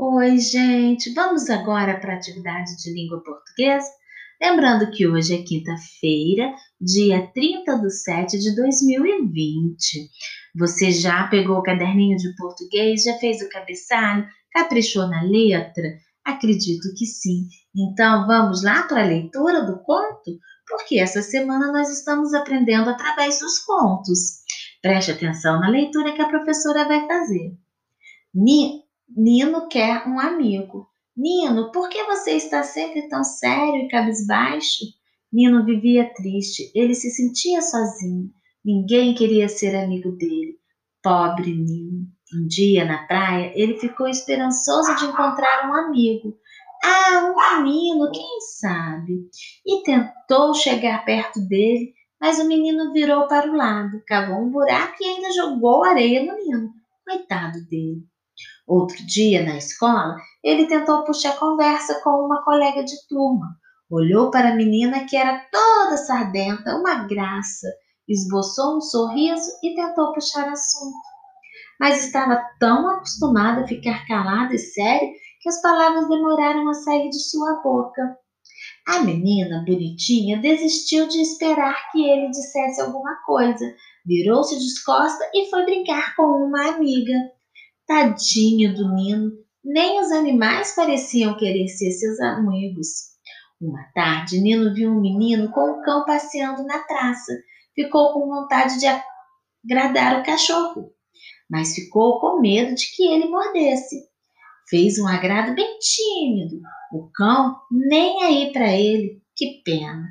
Oi, gente! Vamos agora para a atividade de língua portuguesa? Lembrando que hoje é quinta-feira, dia 30 de 7 de 2020. Você já pegou o caderninho de português? Já fez o cabeçalho? Caprichou na letra? Acredito que sim. Então vamos lá para a leitura do conto? Porque essa semana nós estamos aprendendo através dos contos. Preste atenção na leitura que a professora vai fazer. Nino quer um amigo. Nino, por que você está sempre tão sério e cabisbaixo? Nino vivia triste, ele se sentia sozinho. Ninguém queria ser amigo dele. Pobre Nino. Um dia na praia, ele ficou esperançoso de encontrar um amigo. Ah, um menino, quem sabe? E tentou chegar perto dele, mas o menino virou para o lado, cavou um buraco e ainda jogou areia no Nino. Coitado dele. Outro dia, na escola, ele tentou puxar conversa com uma colega de turma. Olhou para a menina que era toda sardenta, uma graça, esboçou um sorriso e tentou puxar assunto. Mas estava tão acostumada a ficar calada e séria que as palavras demoraram a sair de sua boca. A menina, bonitinha, desistiu de esperar que ele dissesse alguma coisa, virou-se de costas e foi brincar com uma amiga. Tadinho do Nino, nem os animais pareciam querer ser seus amigos. Uma tarde, Nino viu um menino com um cão passeando na praça. Ficou com vontade de agradar o cachorro, mas ficou com medo de que ele mordesse. Fez um agrado bem tímido. O cão nem aí para ele. Que pena.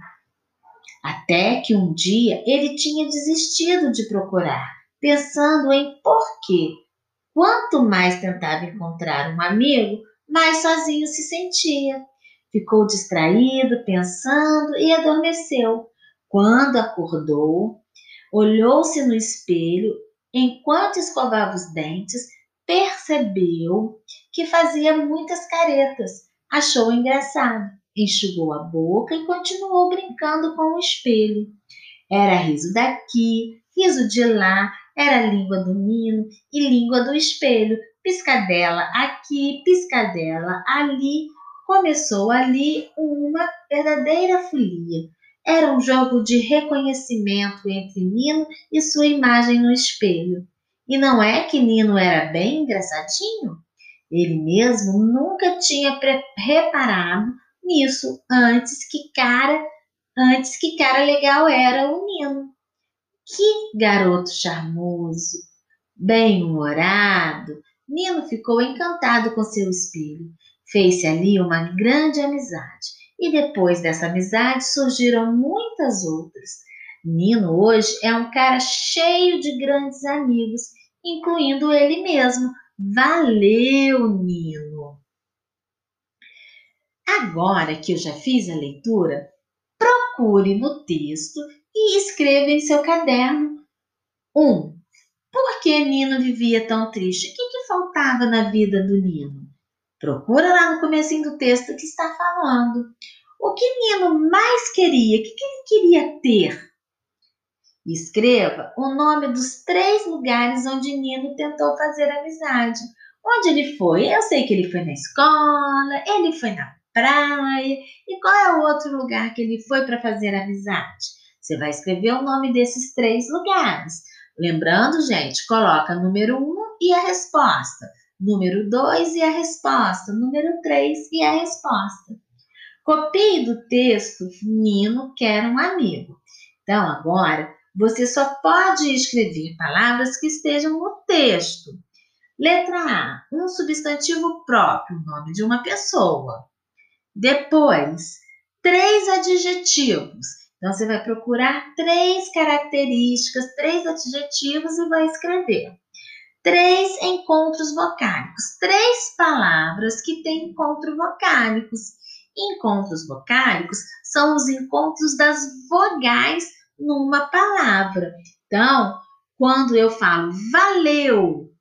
Até que um dia ele tinha desistido de procurar, pensando em por quê Quanto mais tentava encontrar um amigo, mais sozinho se sentia. Ficou distraído, pensando e adormeceu. Quando acordou, olhou-se no espelho, enquanto escovava os dentes, percebeu que fazia muitas caretas. Achou engraçado, enxugou a boca e continuou brincando com o espelho. Era riso daqui, riso de lá, era língua do Nino e língua do espelho. Piscadela aqui, piscadela ali. Começou ali uma verdadeira folia. Era um jogo de reconhecimento entre Nino e sua imagem no espelho. E não é que Nino era bem engraçadinho? Ele mesmo nunca tinha reparado nisso antes que cara, antes que cara legal era o Nino. Que garoto charmoso, bem-humorado. Nino ficou encantado com seu espelho. Fez-se ali uma grande amizade. E depois dessa amizade surgiram muitas outras. Nino hoje é um cara cheio de grandes amigos, incluindo ele mesmo. Valeu, Nino! Agora que eu já fiz a leitura, procure no texto e escreva em seu caderno. 1. Um, por que Nino vivia tão triste? O que, que faltava na vida do Nino? Procura lá no começo do texto que está falando. O que Nino mais queria? O que, que ele queria ter? Escreva o nome dos três lugares onde Nino tentou fazer amizade. Onde ele foi? Eu sei que ele foi na escola, ele foi na praia. E qual é o outro lugar que ele foi para fazer amizade? Você vai escrever o nome desses três lugares. Lembrando, gente, coloca número 1 um e a resposta, número 2 e a resposta, número 3 e a resposta. Copie do texto Nino quer um amigo. Então, agora, você só pode escrever palavras que estejam no texto. Letra A, um substantivo próprio, nome de uma pessoa. Depois, três adjetivos. Então, você vai procurar três características, três adjetivos e vai escrever. Três encontros vocálicos, três palavras que têm encontros vocálicos. Encontros vocálicos são os encontros das vogais numa palavra. Então, quando eu falo valeu,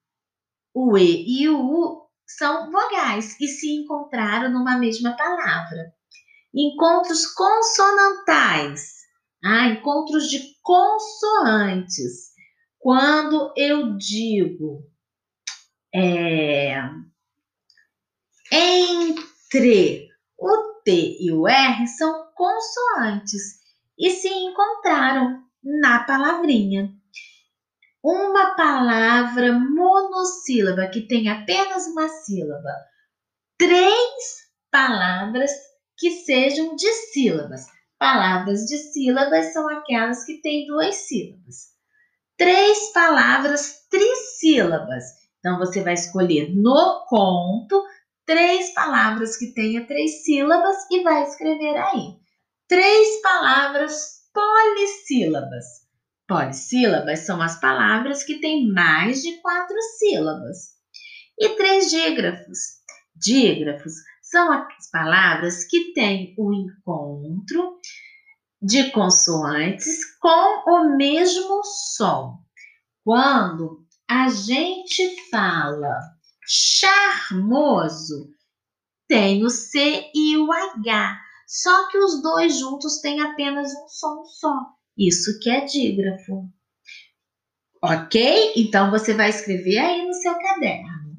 o E e o U são vogais que se encontraram numa mesma palavra. Encontros consonantais. Ah, encontros de consoantes. Quando eu digo é, Entre. O T e o R são consoantes e se encontraram na palavrinha. Uma palavra monossílaba que tem apenas uma sílaba. Três palavras que sejam de sílabas. Palavras de sílabas são aquelas que têm duas sílabas. Três palavras trissílabas. Então, você vai escolher no conto três palavras que tenha três sílabas e vai escrever aí. Três palavras polissílabas. Polissílabas são as palavras que têm mais de quatro sílabas. E três dígrafos. Dígrafos são as palavras que têm o encontro de consoantes com o mesmo som. Quando a gente fala charmoso, tem o C e o H, só que os dois juntos têm apenas um som só. Isso que é dígrafo. Ok? Então você vai escrever aí no seu caderno.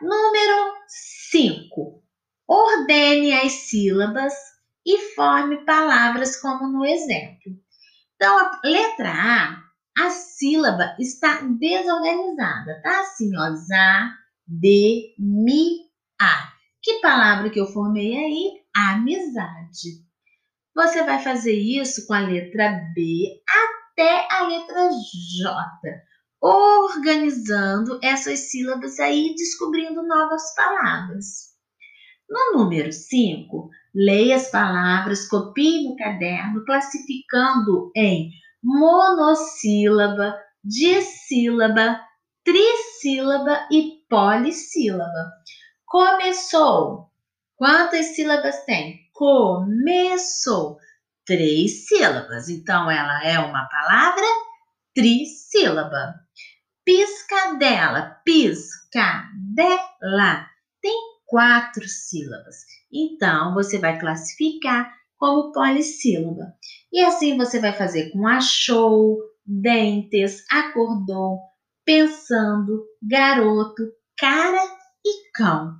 Número 5. Ordene as sílabas e forme palavras como no exemplo. Então, a letra A, a sílaba está desorganizada, tá? Assim, ó, za, de, mi, a. Que palavra que eu formei aí? Amizade. Você vai fazer isso com a letra B até a letra J, organizando essas sílabas aí, descobrindo novas palavras. No número 5, leia as palavras, copie no caderno, classificando em monossílaba, dissílaba, trissílaba e polissílaba. Começou. Quantas sílabas tem? Começou. Três sílabas. Então, ela é uma palavra trissílaba. Piscadela. Piscadela. Tem quatro sílabas. Então, você vai classificar como polissílaba. E assim você vai fazer com achou, dentes, acordou, pensando, garoto, cara e cão.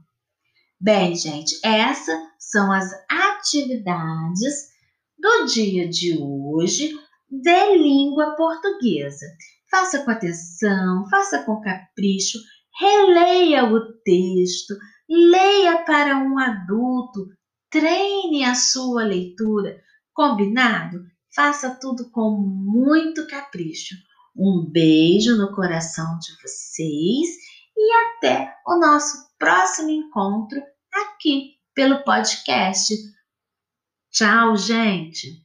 Bem, gente, essas são as atividades do dia de hoje de língua portuguesa. Faça com atenção, faça com capricho, releia o texto, leia para um adulto, treine a sua leitura. Combinado? Faça tudo com muito capricho. Um beijo no coração de vocês e até o nosso próximo encontro aqui pelo podcast. Tchau, gente!